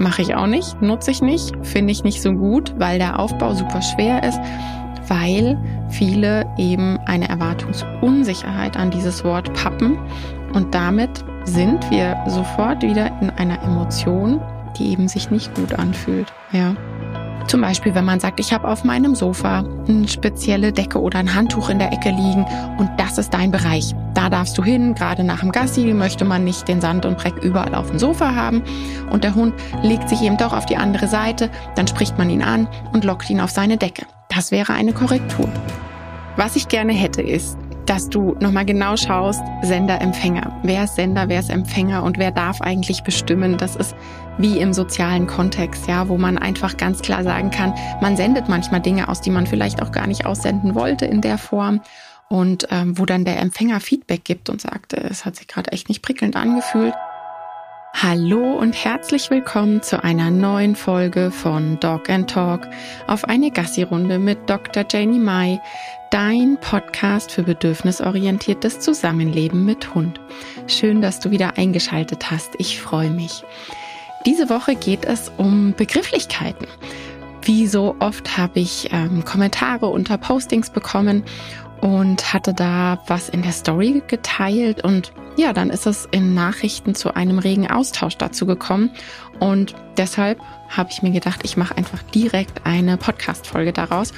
mache ich auch nicht, nutze ich nicht, finde ich nicht so gut, weil der Aufbau super schwer ist, weil viele eben eine Erwartungsunsicherheit an dieses Wort pappen und damit sind wir sofort wieder in einer Emotion, die eben sich nicht gut anfühlt. Ja. Zum Beispiel, wenn man sagt, ich habe auf meinem Sofa eine spezielle Decke oder ein Handtuch in der Ecke liegen und das ist dein Bereich. Da darfst du hin, gerade nach dem Gassi möchte man nicht den Sand und Dreck überall auf dem Sofa haben und der Hund legt sich eben doch auf die andere Seite, dann spricht man ihn an und lockt ihn auf seine Decke. Das wäre eine Korrektur. Was ich gerne hätte ist, dass du nochmal genau schaust, Sender, Empfänger. Wer ist Sender, wer ist Empfänger und wer darf eigentlich bestimmen? Das ist wie im sozialen Kontext, ja, wo man einfach ganz klar sagen kann, man sendet manchmal Dinge aus, die man vielleicht auch gar nicht aussenden wollte in der Form und ähm, wo dann der Empfänger Feedback gibt und sagt, äh, es hat sich gerade echt nicht prickelnd angefühlt. Hallo und herzlich willkommen zu einer neuen Folge von Dog and Talk auf eine Gassi-Runde mit Dr. Janie Mai, dein Podcast für bedürfnisorientiertes Zusammenleben mit Hund. Schön, dass du wieder eingeschaltet hast. Ich freue mich. Diese Woche geht es um Begrifflichkeiten. Wie so oft habe ich ähm, Kommentare unter Postings bekommen und hatte da was in der Story geteilt und ja, dann ist es in Nachrichten zu einem regen Austausch dazu gekommen und deshalb habe ich mir gedacht, ich mache einfach direkt eine Podcast-Folge daraus,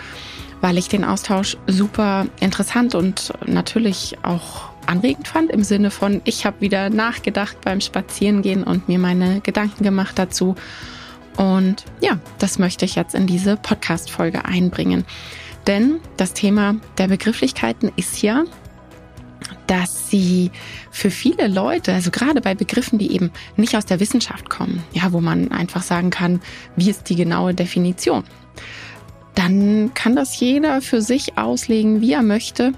weil ich den Austausch super interessant und natürlich auch anregend fand im Sinne von, ich habe wieder nachgedacht beim Spazierengehen und mir meine Gedanken gemacht dazu. Und ja, das möchte ich jetzt in diese Podcast-Folge einbringen. Denn das Thema der Begrifflichkeiten ist ja, dass sie für viele Leute, also gerade bei Begriffen, die eben nicht aus der Wissenschaft kommen, ja, wo man einfach sagen kann, wie ist die genaue Definition, dann kann das jeder für sich auslegen, wie er möchte.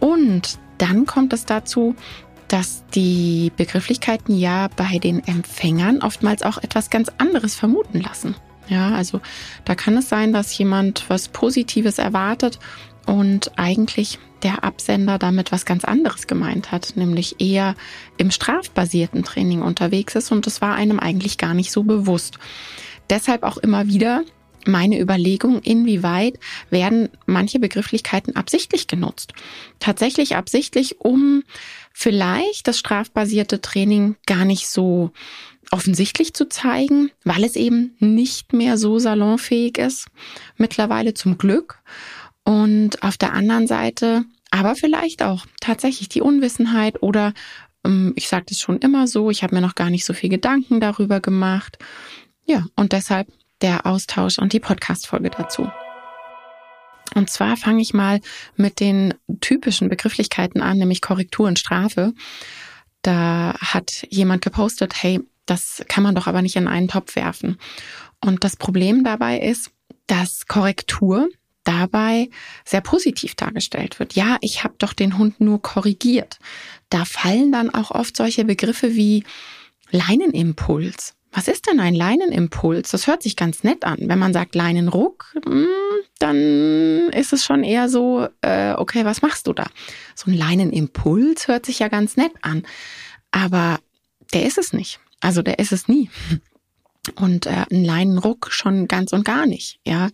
Und dann kommt es dazu, dass die Begrifflichkeiten ja bei den Empfängern oftmals auch etwas ganz anderes vermuten lassen. Ja, also da kann es sein, dass jemand was Positives erwartet und eigentlich der Absender damit was ganz anderes gemeint hat, nämlich eher im strafbasierten Training unterwegs ist und das war einem eigentlich gar nicht so bewusst. Deshalb auch immer wieder meine Überlegung, inwieweit werden manche Begrifflichkeiten absichtlich genutzt. Tatsächlich absichtlich, um vielleicht das strafbasierte Training gar nicht so offensichtlich zu zeigen, weil es eben nicht mehr so salonfähig ist, mittlerweile zum Glück. Und auf der anderen Seite aber vielleicht auch tatsächlich die Unwissenheit oder ähm, ich sage das schon immer so, ich habe mir noch gar nicht so viel Gedanken darüber gemacht. Ja, und deshalb der Austausch und die Podcast-Folge dazu. Und zwar fange ich mal mit den typischen Begrifflichkeiten an, nämlich Korrektur und Strafe. Da hat jemand gepostet, hey, das kann man doch aber nicht in einen Topf werfen. Und das Problem dabei ist, dass Korrektur dabei sehr positiv dargestellt wird. Ja, ich habe doch den Hund nur korrigiert. Da fallen dann auch oft solche Begriffe wie Leinenimpuls was ist denn ein Leinenimpuls? Das hört sich ganz nett an. Wenn man sagt Leinenruck, hm, dann ist es schon eher so, äh, okay, was machst du da? So ein Leinenimpuls hört sich ja ganz nett an. Aber der ist es nicht. Also der ist es nie. Und äh, ein Leinenruck schon ganz und gar nicht. Ja,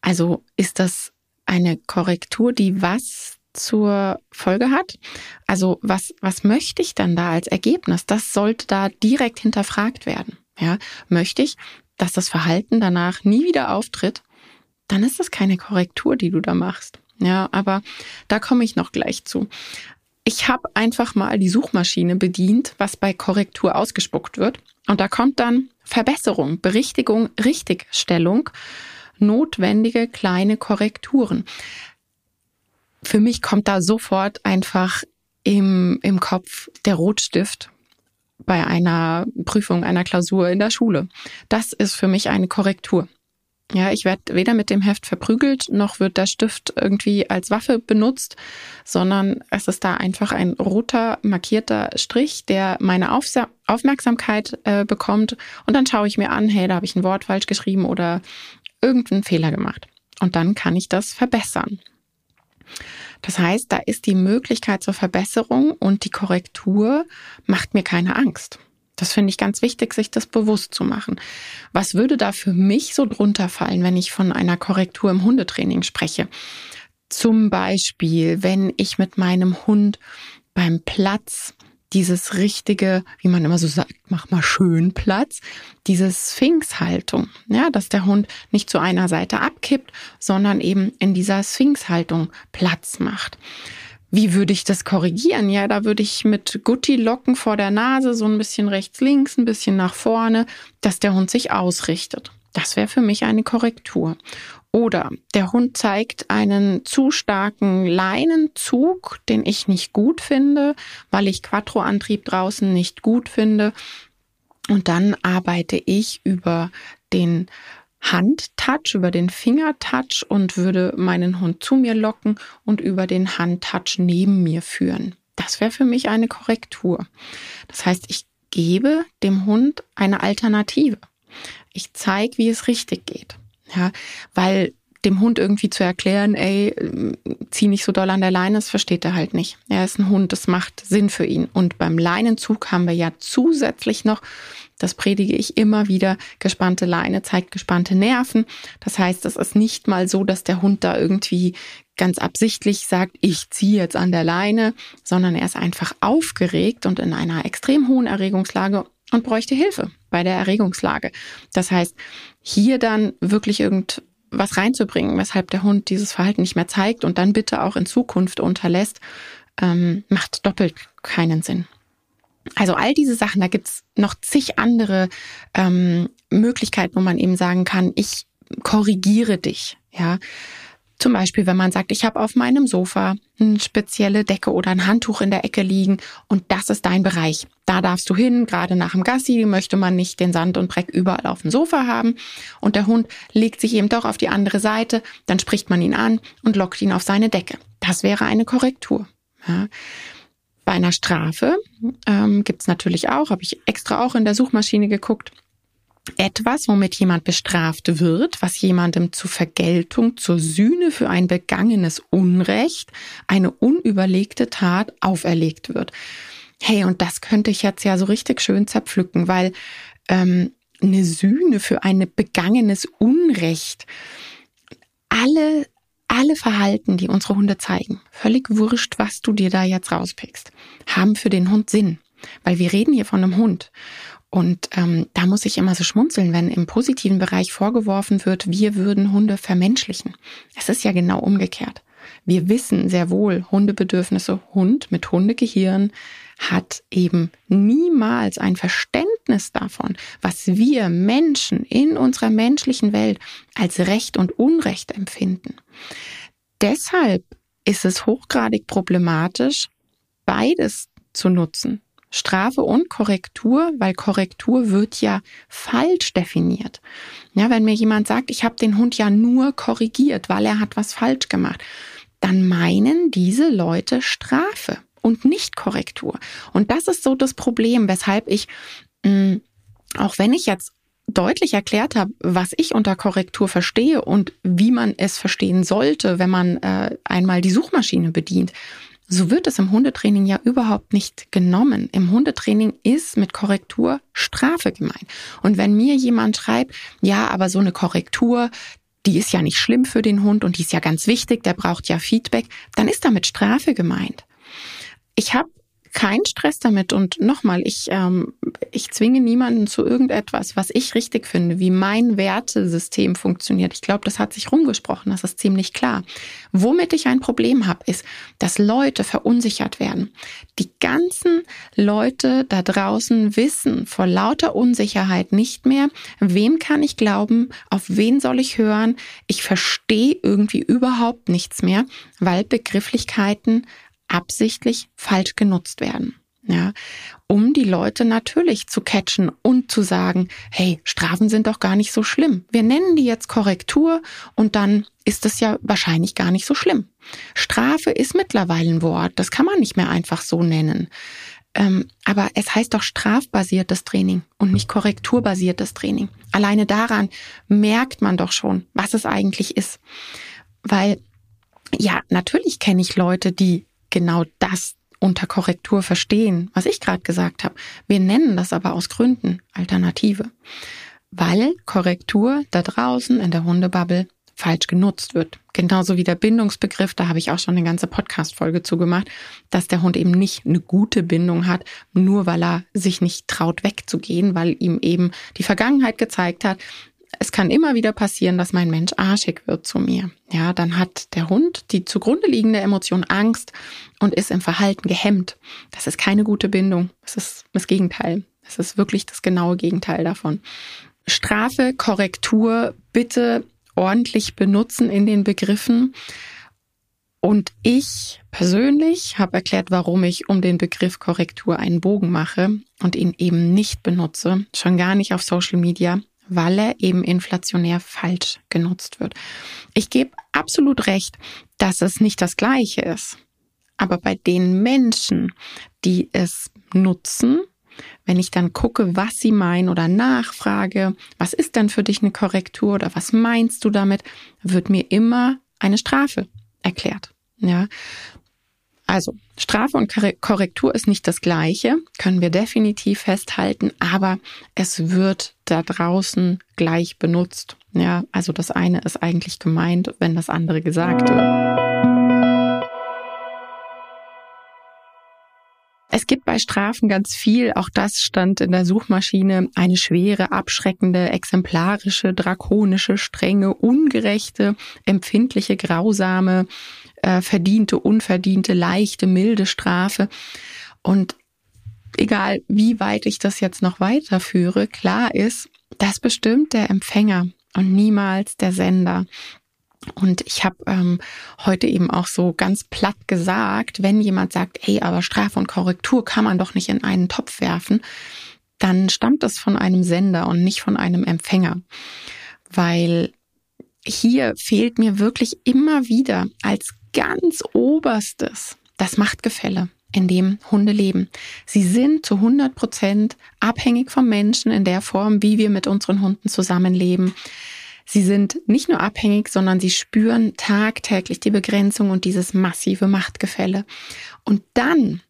also ist das eine Korrektur, die was zur Folge hat. Also was, was möchte ich dann da als Ergebnis? Das sollte da direkt hinterfragt werden. Ja, möchte ich, dass das Verhalten danach nie wieder auftritt, dann ist das keine Korrektur, die du da machst. Ja, aber da komme ich noch gleich zu. Ich habe einfach mal die Suchmaschine bedient, was bei Korrektur ausgespuckt wird. Und da kommt dann Verbesserung, Berichtigung, Richtigstellung, notwendige kleine Korrekturen. Für mich kommt da sofort einfach im, im Kopf der Rotstift bei einer Prüfung, einer Klausur in der Schule. Das ist für mich eine Korrektur. Ja, ich werde weder mit dem Heft verprügelt, noch wird der Stift irgendwie als Waffe benutzt, sondern es ist da einfach ein roter markierter Strich, der meine Aufsa Aufmerksamkeit äh, bekommt. Und dann schaue ich mir an, hey, da habe ich ein Wort falsch geschrieben oder irgendeinen Fehler gemacht. Und dann kann ich das verbessern. Das heißt, da ist die Möglichkeit zur Verbesserung und die Korrektur macht mir keine Angst. Das finde ich ganz wichtig, sich das bewusst zu machen. Was würde da für mich so drunter fallen, wenn ich von einer Korrektur im Hundetraining spreche? Zum Beispiel, wenn ich mit meinem Hund beim Platz dieses richtige, wie man immer so sagt, mach mal schön Platz, diese Sphinxhaltung, ja, dass der Hund nicht zu einer Seite abkippt, sondern eben in dieser Sphinxhaltung Platz macht. Wie würde ich das korrigieren? Ja, da würde ich mit Gutti-Locken vor der Nase so ein bisschen rechts, links, ein bisschen nach vorne, dass der Hund sich ausrichtet. Das wäre für mich eine Korrektur. Oder der Hund zeigt einen zu starken Leinenzug, den ich nicht gut finde, weil ich Quattro-Antrieb draußen nicht gut finde. Und dann arbeite ich über den Handtouch, über den Fingertouch und würde meinen Hund zu mir locken und über den Handtouch neben mir führen. Das wäre für mich eine Korrektur. Das heißt, ich gebe dem Hund eine Alternative. Ich zeige, wie es richtig geht. Ja, weil dem Hund irgendwie zu erklären, ey, zieh nicht so doll an der Leine, das versteht er halt nicht. Er ist ein Hund, das macht Sinn für ihn. Und beim Leinenzug haben wir ja zusätzlich noch, das predige ich immer wieder, gespannte Leine zeigt gespannte Nerven. Das heißt, es ist nicht mal so, dass der Hund da irgendwie ganz absichtlich sagt, ich ziehe jetzt an der Leine, sondern er ist einfach aufgeregt und in einer extrem hohen Erregungslage und bräuchte Hilfe bei der Erregungslage. Das heißt, hier dann wirklich irgend was reinzubringen, weshalb der Hund dieses Verhalten nicht mehr zeigt und dann bitte auch in Zukunft unterlässt, ähm, macht doppelt keinen Sinn. Also all diese Sachen, da gibt's noch zig andere ähm, Möglichkeiten, wo man eben sagen kann, ich korrigiere dich. Ja, zum Beispiel, wenn man sagt, ich habe auf meinem Sofa eine spezielle Decke oder ein Handtuch in der Ecke liegen und das ist dein Bereich. Da darfst du hin, gerade nach dem Gassi möchte man nicht den Sand und Dreck überall auf dem Sofa haben und der Hund legt sich eben doch auf die andere Seite, dann spricht man ihn an und lockt ihn auf seine Decke. Das wäre eine Korrektur. Ja. Bei einer Strafe ähm, gibt es natürlich auch, habe ich extra auch in der Suchmaschine geguckt, etwas, womit jemand bestraft wird, was jemandem zur Vergeltung, zur Sühne für ein begangenes Unrecht, eine unüberlegte Tat auferlegt wird. Hey, und das könnte ich jetzt ja so richtig schön zerpflücken, weil ähm, eine Sühne für ein begangenes Unrecht, alle alle Verhalten, die unsere Hunde zeigen, völlig wurscht, was du dir da jetzt rauspickst, haben für den Hund Sinn. Weil wir reden hier von einem Hund. Und ähm, da muss ich immer so schmunzeln, wenn im positiven Bereich vorgeworfen wird, wir würden Hunde vermenschlichen. Es ist ja genau umgekehrt. Wir wissen sehr wohl, Hundebedürfnisse, Hund mit Hundegehirn hat eben niemals ein Verständnis davon, was wir Menschen in unserer menschlichen Welt als Recht und Unrecht empfinden. Deshalb ist es hochgradig problematisch, beides zu nutzen. Strafe und Korrektur, weil Korrektur wird ja falsch definiert. Ja, wenn mir jemand sagt, ich habe den Hund ja nur korrigiert, weil er hat was falsch gemacht, dann meinen diese Leute Strafe und nicht Korrektur. Und das ist so das Problem, weshalb ich, mh, mm, auch wenn ich jetzt deutlich erklärt habe, was ich unter Korrektur verstehe und wie man es verstehen sollte, wenn man äh, einmal die Suchmaschine bedient, so wird es im Hundetraining ja überhaupt nicht genommen. Im Hundetraining ist mit Korrektur Strafe gemeint. Und wenn mir jemand schreibt, ja, aber so eine Korrektur, die ist ja nicht schlimm für den Hund und die ist ja ganz wichtig, der braucht ja Feedback, dann ist damit Strafe gemeint. Ich habe keinen Stress damit und nochmal, ich, ähm, ich zwinge niemanden zu irgendetwas, was ich richtig finde, wie mein Wertesystem funktioniert. Ich glaube, das hat sich rumgesprochen, das ist ziemlich klar. Womit ich ein Problem habe, ist, dass Leute verunsichert werden. Die ganzen Leute da draußen wissen vor lauter Unsicherheit nicht mehr, wem kann ich glauben, auf wen soll ich hören. Ich verstehe irgendwie überhaupt nichts mehr, weil Begrifflichkeiten absichtlich falsch genutzt werden. Ja, um die Leute natürlich zu catchen und zu sagen, hey, Strafen sind doch gar nicht so schlimm. Wir nennen die jetzt Korrektur und dann ist es ja wahrscheinlich gar nicht so schlimm. Strafe ist mittlerweile ein Wort, das kann man nicht mehr einfach so nennen. Ähm, aber es heißt doch strafbasiertes Training und nicht korrekturbasiertes Training. Alleine daran merkt man doch schon, was es eigentlich ist. Weil ja, natürlich kenne ich Leute, die genau das unter Korrektur verstehen, was ich gerade gesagt habe. Wir nennen das aber aus Gründen Alternative, weil Korrektur da draußen in der Hundebubble falsch genutzt wird. Genauso wie der Bindungsbegriff, da habe ich auch schon eine ganze Podcast-Folge zugemacht, dass der Hund eben nicht eine gute Bindung hat, nur weil er sich nicht traut wegzugehen, weil ihm eben die Vergangenheit gezeigt hat, es kann immer wieder passieren, dass mein Mensch arschig wird zu mir. Ja, dann hat der Hund die zugrunde liegende Emotion Angst und ist im Verhalten gehemmt. Das ist keine gute Bindung. Das ist das Gegenteil. Das ist wirklich das genaue Gegenteil davon. Strafe, Korrektur, bitte ordentlich benutzen in den Begriffen. Und ich persönlich habe erklärt, warum ich um den Begriff Korrektur einen Bogen mache und ihn eben nicht benutze, schon gar nicht auf Social Media, weil er eben inflationär falsch genutzt wird. Ich gebe absolut recht, dass es nicht das gleiche ist. Aber bei den Menschen, die es nutzen, wenn ich dann gucke, was sie meinen oder nachfrage, was ist denn für dich eine Korrektur oder was meinst du damit, wird mir immer eine Strafe erklärt. Ja. Also, Strafe und Korrektur ist nicht das gleiche, können wir definitiv festhalten, aber es wird da draußen gleich benutzt. Ja, also das eine ist eigentlich gemeint, wenn das andere gesagt wird. Es gibt bei Strafen ganz viel, auch das stand in der Suchmaschine, eine schwere, abschreckende, exemplarische, drakonische, strenge, ungerechte, empfindliche, grausame, äh, verdiente, unverdiente, leichte, milde Strafe. Und egal, wie weit ich das jetzt noch weiterführe, klar ist, das bestimmt der Empfänger und niemals der Sender. Und ich habe ähm, heute eben auch so ganz platt gesagt, wenn jemand sagt, hey, aber Strafe und Korrektur kann man doch nicht in einen Topf werfen, dann stammt das von einem Sender und nicht von einem Empfänger. Weil hier fehlt mir wirklich immer wieder als ganz oberstes das Machtgefälle, in dem Hunde leben. Sie sind zu 100 Prozent abhängig vom Menschen in der Form, wie wir mit unseren Hunden zusammenleben. Sie sind nicht nur abhängig, sondern sie spüren tagtäglich die Begrenzung und dieses massive Machtgefälle. Und dann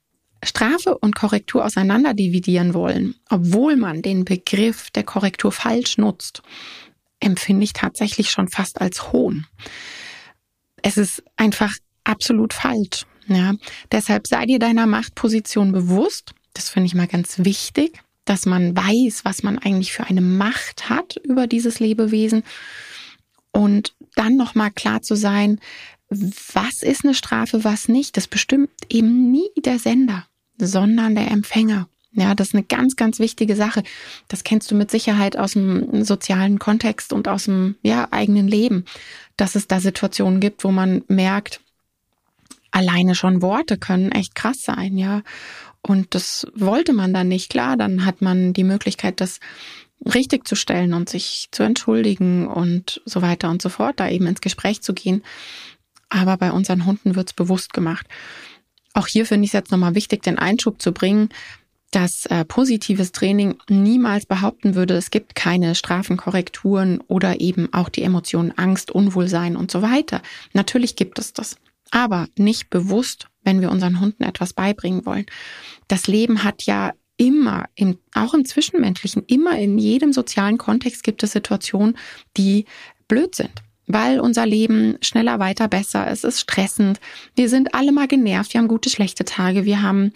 Strafe und Korrektur auseinander dividieren wollen, obwohl man den Begriff der Korrektur falsch nutzt, empfinde ich tatsächlich schon fast als Hohn. Es ist einfach absolut falsch. Ja, deshalb sei dir deiner Machtposition bewusst. Das finde ich mal ganz wichtig dass man weiß, was man eigentlich für eine Macht hat über dieses Lebewesen und dann noch mal klar zu sein, was ist eine Strafe, was nicht. Das bestimmt eben nie der Sender, sondern der Empfänger. Ja, das ist eine ganz, ganz wichtige Sache. Das kennst du mit Sicherheit aus dem sozialen Kontext und aus dem ja, eigenen Leben, dass es da Situationen gibt, wo man merkt, alleine schon Worte können echt krass sein, ja. Und das wollte man dann nicht. Klar, dann hat man die Möglichkeit, das richtig zu stellen und sich zu entschuldigen und so weiter und so fort, da eben ins Gespräch zu gehen. Aber bei unseren Hunden wird's bewusst gemacht. Auch hier finde ich es jetzt nochmal wichtig, den Einschub zu bringen, dass äh, positives Training niemals behaupten würde, es gibt keine Strafenkorrekturen oder eben auch die Emotionen Angst, Unwohlsein und so weiter. Natürlich gibt es das, aber nicht bewusst wenn wir unseren Hunden etwas beibringen wollen. Das Leben hat ja immer, im, auch im Zwischenmenschlichen, immer in jedem sozialen Kontext gibt es Situationen, die blöd sind. Weil unser Leben schneller, weiter, besser, es ist stressend. Wir sind alle mal genervt, wir haben gute, schlechte Tage, wir haben,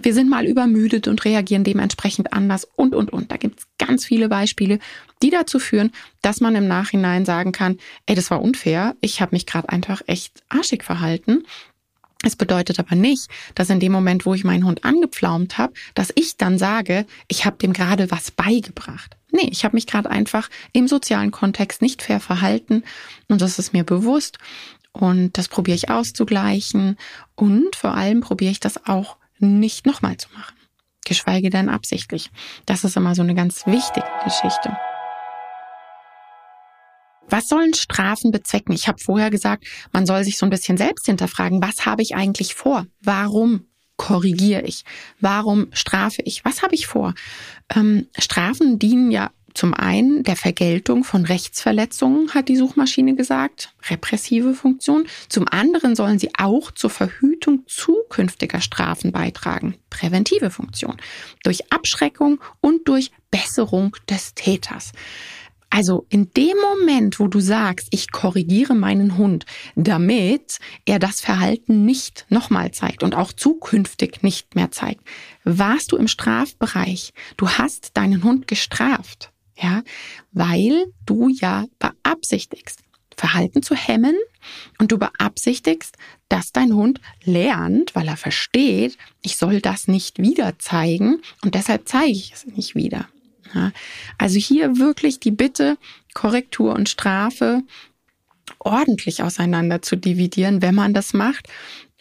wir sind mal übermüdet und reagieren dementsprechend anders und, und, und. Da gibt es ganz viele Beispiele, die dazu führen, dass man im Nachhinein sagen kann, ey, das war unfair, ich habe mich gerade einfach echt arschig verhalten es bedeutet aber nicht, dass in dem Moment, wo ich meinen Hund angepflaumt habe, dass ich dann sage, ich habe dem gerade was beigebracht. Nee, ich habe mich gerade einfach im sozialen Kontext nicht fair verhalten und das ist mir bewusst und das probiere ich auszugleichen und vor allem probiere ich das auch nicht nochmal zu machen, geschweige denn absichtlich. Das ist immer so eine ganz wichtige Geschichte. Was sollen Strafen bezwecken? Ich habe vorher gesagt, man soll sich so ein bisschen selbst hinterfragen, was habe ich eigentlich vor? Warum korrigiere ich? Warum strafe ich? Was habe ich vor? Ähm, Strafen dienen ja zum einen der Vergeltung von Rechtsverletzungen, hat die Suchmaschine gesagt, repressive Funktion. Zum anderen sollen sie auch zur Verhütung zukünftiger Strafen beitragen, präventive Funktion, durch Abschreckung und durch Besserung des Täters. Also in dem Moment, wo du sagst, ich korrigiere meinen Hund, damit er das Verhalten nicht nochmal zeigt und auch zukünftig nicht mehr zeigt, warst du im Strafbereich. Du hast deinen Hund gestraft. Ja, weil du ja beabsichtigst, Verhalten zu hemmen und du beabsichtigst, dass dein Hund lernt, weil er versteht, ich soll das nicht wieder zeigen und deshalb zeige ich es nicht wieder. Ja, also hier wirklich die Bitte, Korrektur und Strafe ordentlich auseinander zu dividieren, wenn man das macht.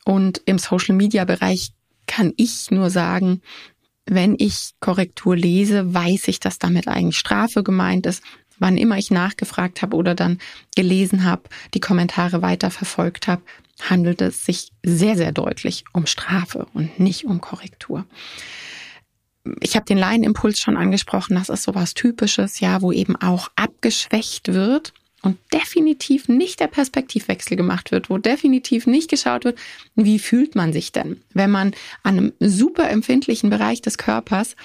Und im Social Media Bereich kann ich nur sagen, wenn ich Korrektur lese, weiß ich, dass damit eigentlich Strafe gemeint ist. Wann immer ich nachgefragt habe oder dann gelesen habe, die Kommentare weiter verfolgt habe, handelt es sich sehr, sehr deutlich um Strafe und nicht um Korrektur. Ich habe den Laienimpuls schon angesprochen, das ist sowas Typisches, ja, wo eben auch abgeschwächt wird und definitiv nicht der Perspektivwechsel gemacht wird, wo definitiv nicht geschaut wird, wie fühlt man sich denn, wenn man an einem super empfindlichen Bereich des Körpers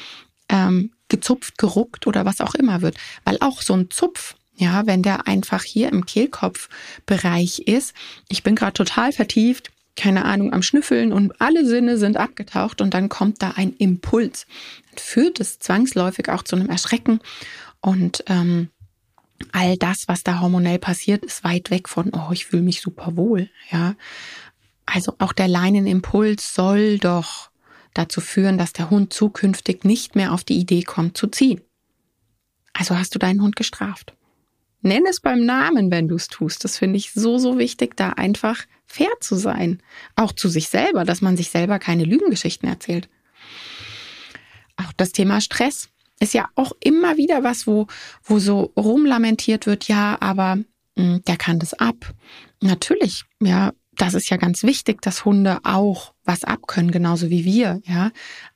ähm, gezupft, geruckt oder was auch immer wird. Weil auch so ein Zupf, ja, wenn der einfach hier im Kehlkopfbereich ist, ich bin gerade total vertieft, keine Ahnung, am Schnüffeln und alle Sinne sind abgetaucht und dann kommt da ein Impuls. Führt es zwangsläufig auch zu einem Erschrecken und ähm, all das, was da hormonell passiert, ist weit weg von, oh, ich fühle mich super wohl, ja. Also auch der Leinenimpuls soll doch dazu führen, dass der Hund zukünftig nicht mehr auf die Idee kommt zu ziehen. Also hast du deinen Hund gestraft. Nenn es beim Namen, wenn du es tust. Das finde ich so, so wichtig, da einfach fair zu sein. Auch zu sich selber, dass man sich selber keine Lügengeschichten erzählt. Auch das Thema Stress ist ja auch immer wieder was, wo, wo so rumlamentiert wird, ja, aber mh, hm, der kann das ab. Natürlich, ja, das ist ja ganz wichtig, dass Hunde auch was abkönnen, genauso wie wir, ja.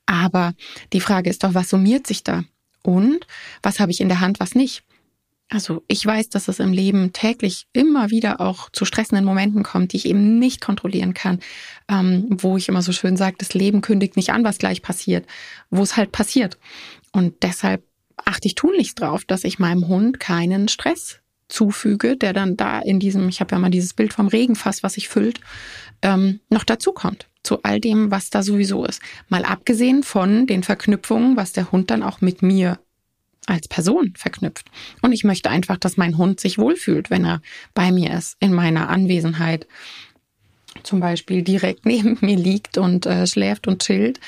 Aber die Frage ist doch, was summiert sich da? Und was habe ich in der Hand, was nicht? Also ich weiß, dass es im Leben täglich immer wieder auch zu stressenden Momenten kommt, die ich eben nicht kontrollieren kann, ähm, wo ich immer so schön sage, das Leben kündigt nicht an, was gleich passiert, wo es halt passiert. Und deshalb achte ich tunlichst drauf, dass ich meinem Hund keinen Stress zufüge, der dann da in diesem, ich habe ja mal dieses Bild vom Regenfass, was sich füllt, ähm, noch dazukommt zu all dem, was da sowieso ist. Mal abgesehen von den Verknüpfungen, was der Hund dann auch mit mir als Person verknüpft. Und ich möchte einfach, dass mein Hund sich wohlfühlt, wenn er bei mir ist, in meiner Anwesenheit. Zum Beispiel direkt neben mir liegt und äh, schläft und chillt,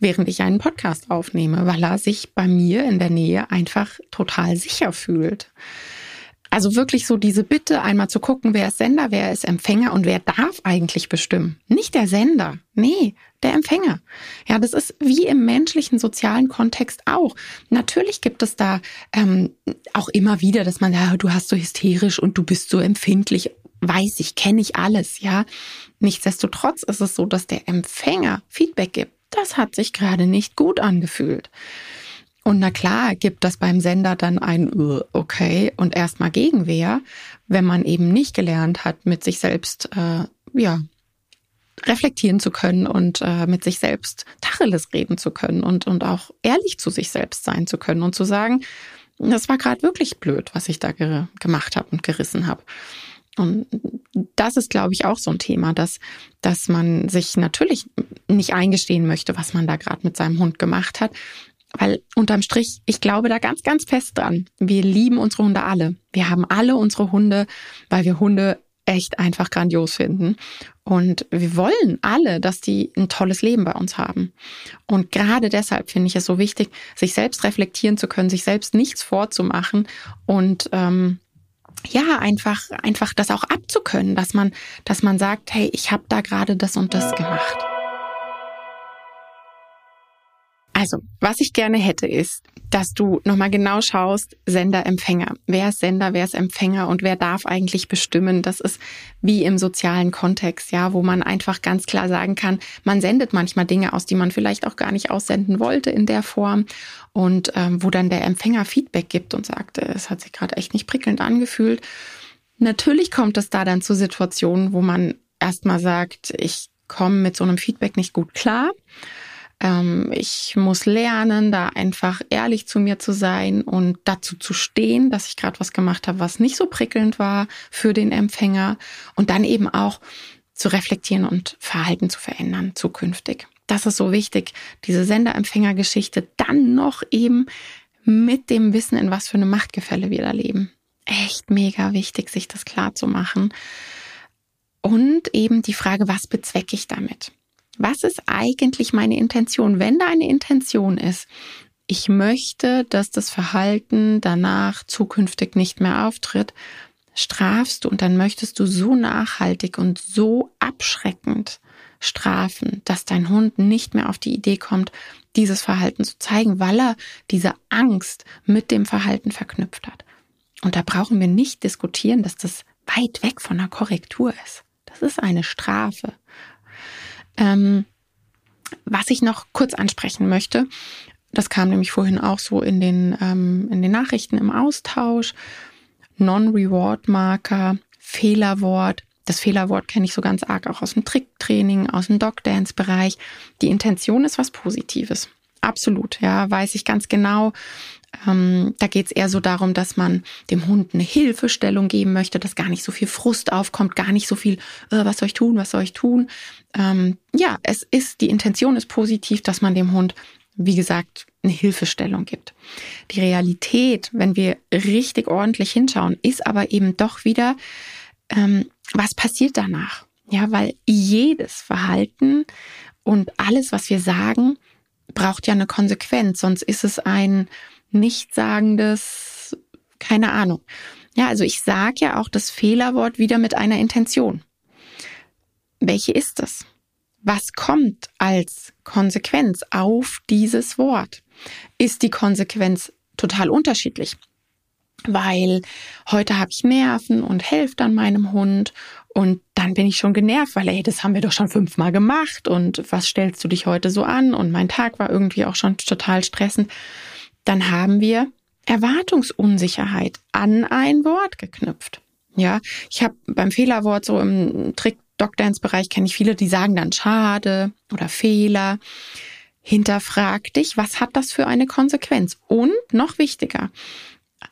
während ich einen Podcast aufnehme, weil er sich bei mir in der Nähe einfach total sicher fühlt. Also wirklich so diese Bitte, einmal zu gucken, wer ist Sender, wer ist Empfänger und wer darf eigentlich bestimmen. Nicht der Sender, nee, der Empfänger. Ja, das ist wie im menschlichen sozialen Kontext auch. Natürlich gibt es da ähm, auch immer wieder, dass man, ja, du hast so hysterisch und du bist so empfindlich. Weiß ich, kenne ich alles, ja. Nichtsdestotrotz ist es so, dass der Empfänger Feedback gibt. Das hat sich gerade nicht gut angefühlt. Und na klar gibt das beim Sender dann ein uh, okay und erstmal Gegenwehr, wenn man eben nicht gelernt hat, mit sich selbst äh, ja reflektieren zu können und äh, mit sich selbst Tacheles reden zu können und und auch ehrlich zu sich selbst sein zu können und zu sagen, das war gerade wirklich blöd, was ich da ge gemacht habe und gerissen habe. Und das ist, glaube ich, auch so ein Thema, dass, dass man sich natürlich nicht eingestehen möchte, was man da gerade mit seinem Hund gemacht hat, weil unterm Strich, ich glaube da ganz, ganz fest dran. Wir lieben unsere Hunde alle. Wir haben alle unsere Hunde, weil wir Hunde echt einfach grandios finden. Und wir wollen alle, dass die ein tolles Leben bei uns haben. Und gerade deshalb finde ich es so wichtig, sich selbst reflektieren zu können, sich selbst nichts vorzumachen und ähm, ja, einfach, einfach das auch abzukönnen, dass man, dass man sagt, hey, ich habe da gerade das und das gemacht. Also, was ich gerne hätte, ist, dass du nochmal genau schaust, Sender, Empfänger. Wer ist Sender, wer ist Empfänger und wer darf eigentlich bestimmen? Das ist wie im sozialen Kontext, ja, wo man einfach ganz klar sagen kann, man sendet manchmal Dinge aus, die man vielleicht auch gar nicht aussenden wollte in der Form und ähm, wo dann der Empfänger Feedback gibt und sagt, äh, es hat sich gerade echt nicht prickelnd angefühlt. Natürlich kommt es da dann zu Situationen, wo man erstmal sagt, ich komme mit so einem Feedback nicht gut klar ähm, ich muss lernen, da einfach ehrlich zu mir zu sein und dazu zu stehen, dass ich gerade was gemacht habe, was nicht so prickelnd war für den Empfänger und dann eben auch zu reflektieren und Verhalten zu verändern zukünftig. Das ist so wichtig, diese Sender-Empfänger-Geschichte dann noch eben mit dem Wissen, in was für eine Machtgefälle wir da leben. Echt mega wichtig, sich das klar zu machen. Und eben die Frage, was bezwecke ich damit? Was ist eigentlich meine Intention? Wenn da eine Intention ist, ich möchte, dass das Verhalten danach zukünftig nicht mehr auftritt, strafst du und dann möchtest du so nachhaltig und so abschreckend strafen, dass dein Hund nicht mehr auf die Idee kommt, dieses Verhalten zu zeigen, weil er diese Angst mit dem Verhalten verknüpft hat. Und da brauchen wir nicht diskutieren, dass das weit weg von einer Korrektur ist. Das ist eine Strafe. Ähm, was ich noch kurz ansprechen möchte, das kam nämlich vorhin auch so in den, ähm, in den Nachrichten im Austausch. Non-Reward-Marker, Fehlerwort. Das Fehlerwort kenne ich so ganz arg auch aus dem Tricktraining, aus dem Dog-Dance-Bereich. Die Intention ist was Positives. Absolut, ja, weiß ich ganz genau. Ähm, da geht es eher so darum, dass man dem Hund eine Hilfestellung geben möchte, dass gar nicht so viel Frust aufkommt, gar nicht so viel, äh, was soll ich tun, was soll ich tun. Ähm, ja, es ist, die Intention ist positiv, dass man dem Hund, wie gesagt, eine Hilfestellung gibt. Die Realität, wenn wir richtig ordentlich hinschauen, ist aber eben doch wieder, ähm, was passiert danach? Ja, weil jedes Verhalten und alles, was wir sagen, braucht ja eine Konsequenz, sonst ist es ein nichtssagendes, keine Ahnung. Ja, also ich sage ja auch das Fehlerwort wieder mit einer Intention. Welche ist es? Was kommt als Konsequenz auf dieses Wort? Ist die Konsequenz total unterschiedlich? Weil heute habe ich Nerven und helfe dann meinem Hund und dann bin ich schon genervt, weil, ey, das haben wir doch schon fünfmal gemacht und was stellst du dich heute so an? Und mein Tag war irgendwie auch schon total stressend. Dann haben wir Erwartungsunsicherheit an ein Wort geknüpft. Ja, ich habe beim Fehlerwort so im Trick Dance Bereich kenne ich viele, die sagen dann schade oder Fehler. Hinterfrag dich, was hat das für eine Konsequenz? Und noch wichtiger,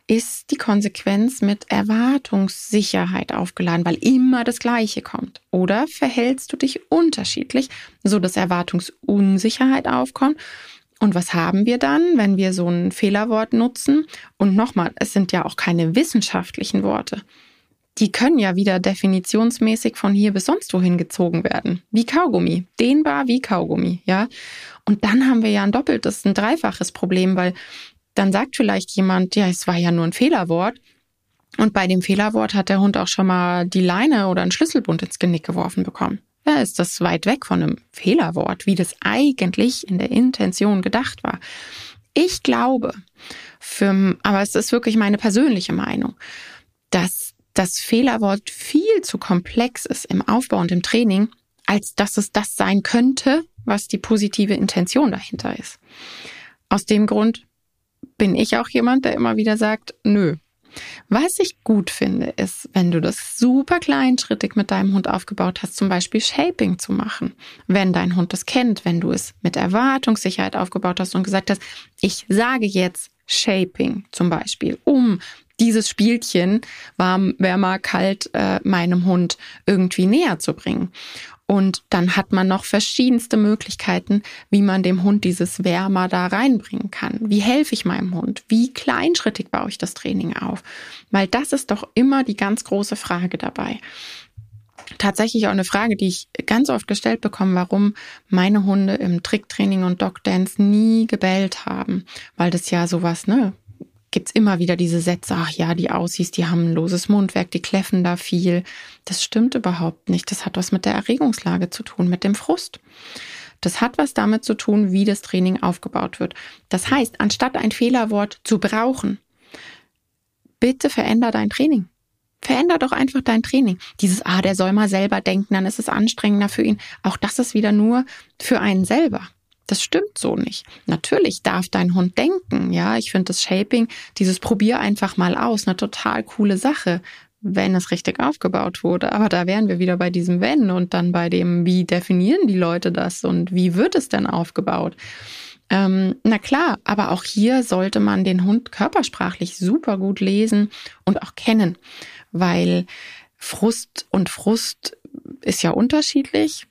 ist die Konsequenz mit Erwartungssicherheit aufgeladen, weil immer das Gleiche kommt? Oder verhältst du dich unterschiedlich, so dass Erwartungsunsicherheit aufkommt? Und was haben wir dann, wenn wir so ein Fehlerwort nutzen? Und nochmal, es sind ja auch keine wissenschaftlichen Worte. Die können ja wieder definitionsmäßig von hier bis sonst wohin gezogen werden. Wie Kaugummi. Dehnbar wie Kaugummi, ja. Und dann haben wir ja ein doppeltes, ein dreifaches Problem, weil dann sagt vielleicht jemand, ja, es war ja nur ein Fehlerwort. Und bei dem Fehlerwort hat der Hund auch schon mal die Leine oder einen Schlüsselbund ins Genick geworfen bekommen. Ja, ist das weit weg von einem Fehlerwort, wie das eigentlich in der Intention gedacht war. Ich glaube, für, aber es ist wirklich meine persönliche Meinung, dass das Fehlerwort viel zu komplex ist im Aufbau und im Training, als dass es das sein könnte, was die positive Intention dahinter ist. Aus dem Grund bin ich auch jemand, der immer wieder sagt, nö. Was ich gut finde, ist, wenn du das super kleinschrittig mit deinem Hund aufgebaut hast, zum Beispiel Shaping zu machen. Wenn dein Hund das kennt, wenn du es mit Erwartungssicherheit aufgebaut hast und gesagt hast, ich sage jetzt Shaping zum Beispiel, um dieses Spielchen warm, wärmer, kalt äh, meinem Hund irgendwie näher zu bringen. Und dann hat man noch verschiedenste Möglichkeiten, wie man dem Hund dieses Wärmer da reinbringen kann. Wie helfe ich meinem Hund? Wie kleinschrittig baue ich das Training auf? Weil das ist doch immer die ganz große Frage dabei. Tatsächlich auch eine Frage, die ich ganz oft gestellt bekomme, warum meine Hunde im Tricktraining und Dog Dance nie gebellt haben. Weil das ja sowas, ne, gibt's immer wieder diese Sätze, ach ja, die Aussies, die haben ein loses Mundwerk, die kläffen da viel. Das stimmt überhaupt nicht. Das hat was mit der Erregungslage zu tun, mit dem Frust. Das hat was damit zu tun, wie das Training aufgebaut wird. Das heißt, anstatt ein Fehlerwort zu brauchen, bitte veränder dein Training. Veränder doch einfach dein Training. Dieses, ah, der soll mal selber denken, dann ist es anstrengender für ihn. Auch das ist wieder nur für einen selber. Das stimmt so nicht. Natürlich darf dein Hund denken. Ja, ich finde das Shaping, dieses Probier einfach mal aus, eine total coole Sache, wenn es richtig aufgebaut wurde. Aber da wären wir wieder bei diesem Wenn und dann bei dem, wie definieren die Leute das und wie wird es denn aufgebaut? Ähm, na klar, aber auch hier sollte man den Hund körpersprachlich super gut lesen und auch kennen, weil Frust und Frust ist ja unterschiedlich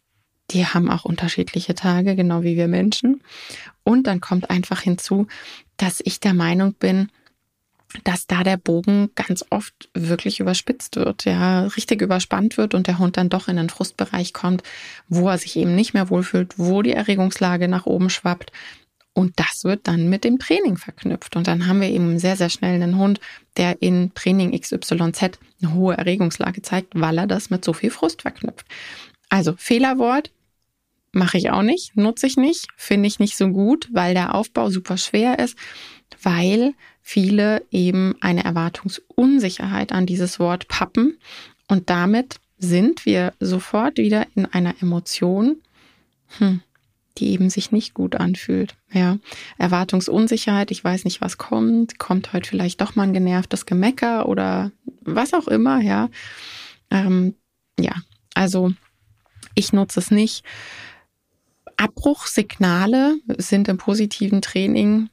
die haben auch unterschiedliche Tage, genau wie wir Menschen. Und dann kommt einfach hinzu, dass ich der Meinung bin, dass da der Bogen ganz oft wirklich überspitzt wird, ja, richtig überspannt wird und der Hund dann doch in den Frustbereich kommt, wo er sich eben nicht mehr wohlfühlt, wo die Erregungslage nach oben schwappt. Und das wird dann mit dem Training verknüpft. Und dann haben wir eben sehr, sehr schnell einen Hund, der in Training XYZ eine hohe Erregungslage zeigt, weil er das mit so viel Frust verknüpft. Also Fehlerwort mache ich auch nicht, nutze ich nicht, finde ich nicht so gut, weil der Aufbau super schwer ist, weil viele eben eine Erwartungsunsicherheit an dieses Wort pappen und damit sind wir sofort wieder in einer Emotion, hm, die eben sich nicht gut anfühlt. Ja, Erwartungsunsicherheit, ich weiß nicht, was kommt, kommt heute vielleicht doch mal ein genervtes Gemecker oder was auch immer, ja. Ähm, ja, also ich nutze es nicht. Abbruchsignale sind im positiven Training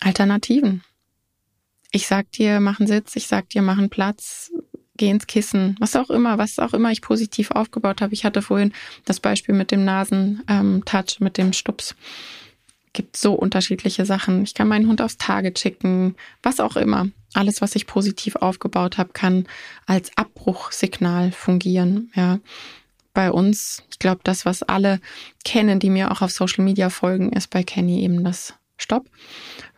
Alternativen. Ich sag dir, mach einen Sitz, ich sag dir, mach einen Platz, geh ins Kissen, was auch immer, was auch immer ich positiv aufgebaut habe. Ich hatte vorhin das Beispiel mit dem Nasentouch, mit dem Stups. Gibt so unterschiedliche Sachen. Ich kann meinen Hund aufs Tage schicken, was auch immer. Alles, was ich positiv aufgebaut habe, kann als Abbruchsignal fungieren. Ja, bei uns, ich glaube, das, was alle kennen, die mir auch auf Social Media folgen, ist bei Kenny eben das Stopp.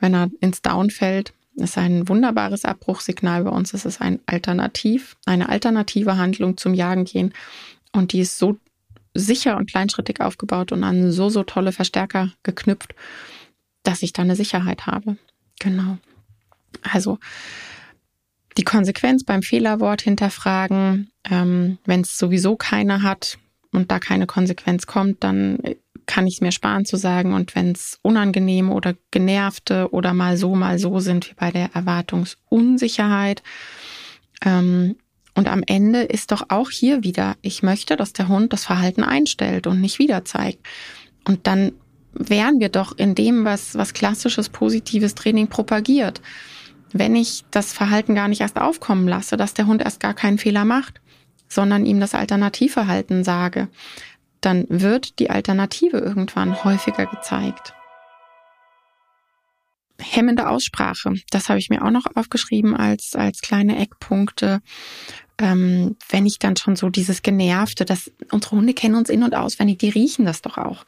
Wenn er ins Down fällt, ist ein wunderbares Abbruchsignal bei uns. Es ist ein Alternativ, eine alternative Handlung zum Jagen gehen. Und die ist so sicher und kleinschrittig aufgebaut und an so, so tolle Verstärker geknüpft, dass ich da eine Sicherheit habe. Genau. Also, die Konsequenz beim Fehlerwort hinterfragen. Ähm, Wenn es sowieso keiner hat und da keine Konsequenz kommt, dann kann ich es mir sparen zu sagen. Und wenn es unangenehme oder genervte oder mal so, mal so sind, wie bei der Erwartungsunsicherheit. Ähm, und am Ende ist doch auch hier wieder, ich möchte, dass der Hund das Verhalten einstellt und nicht wieder zeigt. Und dann wären wir doch in dem, was, was klassisches positives Training propagiert wenn ich das Verhalten gar nicht erst aufkommen lasse, dass der Hund erst gar keinen Fehler macht, sondern ihm das Alternativverhalten sage, dann wird die Alternative irgendwann häufiger gezeigt. Hemmende Aussprache, das habe ich mir auch noch aufgeschrieben als, als kleine Eckpunkte. Ähm, wenn ich dann schon so dieses Genervte, dass unsere Hunde kennen uns in- und auswendig, die riechen das doch auch.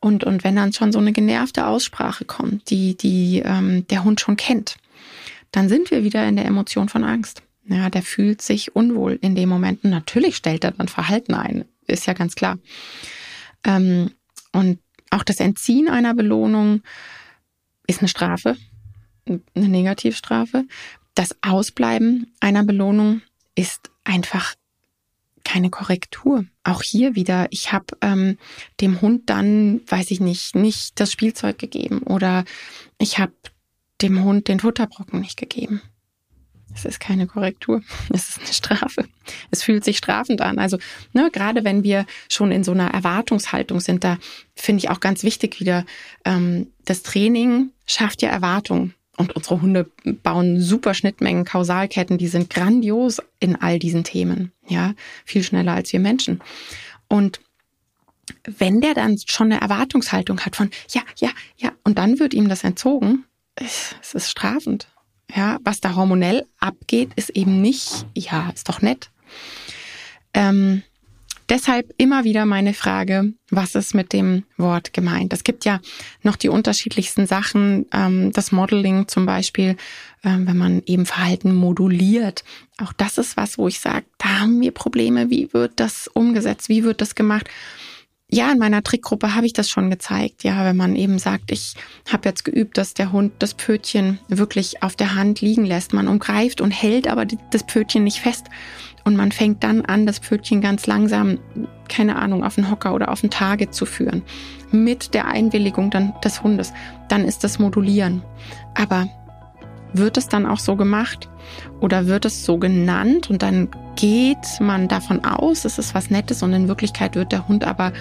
Und, und wenn dann schon so eine genervte Aussprache kommt, die, die ähm, der Hund schon kennt, dann sind wir wieder in der Emotion von Angst. Ja, der fühlt sich unwohl in dem Moment. Natürlich stellt er dann Verhalten ein, ist ja ganz klar. Ähm, und auch das Entziehen einer Belohnung ist eine Strafe, eine Negativstrafe. Das Ausbleiben einer Belohnung ist einfach keine Korrektur. Auch hier wieder, ich habe ähm, dem Hund dann, weiß ich nicht, nicht das Spielzeug gegeben oder ich habe dem Hund den Futterbrocken nicht gegeben. Es ist keine Korrektur, es ist eine Strafe. Es fühlt sich strafend an. Also ne, gerade wenn wir schon in so einer Erwartungshaltung sind, da finde ich auch ganz wichtig wieder, ähm, das Training schafft ja Erwartungen. Und unsere Hunde bauen super Schnittmengen, Kausalketten, die sind grandios in all diesen Themen. Ja, viel schneller als wir Menschen. Und wenn der dann schon eine Erwartungshaltung hat von ja, ja, ja, und dann wird ihm das entzogen, es ist strafend. Ja, was da hormonell abgeht, ist eben nicht, ja, ist doch nett. Ähm, deshalb immer wieder meine Frage, was ist mit dem Wort gemeint? Es gibt ja noch die unterschiedlichsten Sachen, ähm, das Modeling zum Beispiel, ähm, wenn man eben Verhalten moduliert. Auch das ist was, wo ich sage, da haben wir Probleme. Wie wird das umgesetzt? Wie wird das gemacht? Ja, in meiner Trickgruppe habe ich das schon gezeigt. Ja, wenn man eben sagt, ich habe jetzt geübt, dass der Hund das Pötchen wirklich auf der Hand liegen lässt. Man umgreift und hält aber das Pötchen nicht fest. Und man fängt dann an, das Pötchen ganz langsam, keine Ahnung, auf den Hocker oder auf den Target zu führen. Mit der Einwilligung dann des Hundes. Dann ist das Modulieren. Aber wird es dann auch so gemacht? Oder wird es so genannt und dann geht man davon aus, es ist was Nettes und in Wirklichkeit wird der Hund aber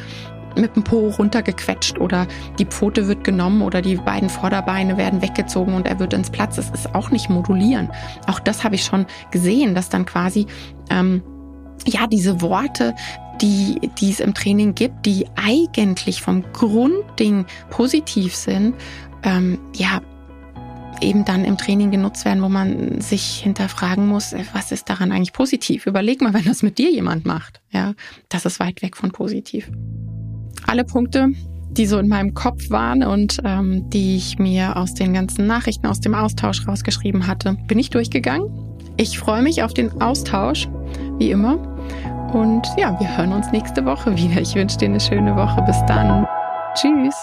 mit dem Po runtergequetscht oder die Pfote wird genommen oder die beiden Vorderbeine werden weggezogen und er wird ins Platz. Es ist auch nicht modulieren. Auch das habe ich schon gesehen, dass dann quasi ähm, ja diese Worte, die, die es im Training gibt, die eigentlich vom Grundding positiv sind, ähm, ja eben dann im Training genutzt werden, wo man sich hinterfragen muss, was ist daran eigentlich positiv? Überleg mal, wenn das mit dir jemand macht. Ja, das ist weit weg von positiv. Alle Punkte, die so in meinem Kopf waren und ähm, die ich mir aus den ganzen Nachrichten aus dem Austausch rausgeschrieben hatte, bin ich durchgegangen. Ich freue mich auf den Austausch, wie immer. Und ja, wir hören uns nächste Woche wieder. Ich wünsche dir eine schöne Woche. Bis dann. Tschüss.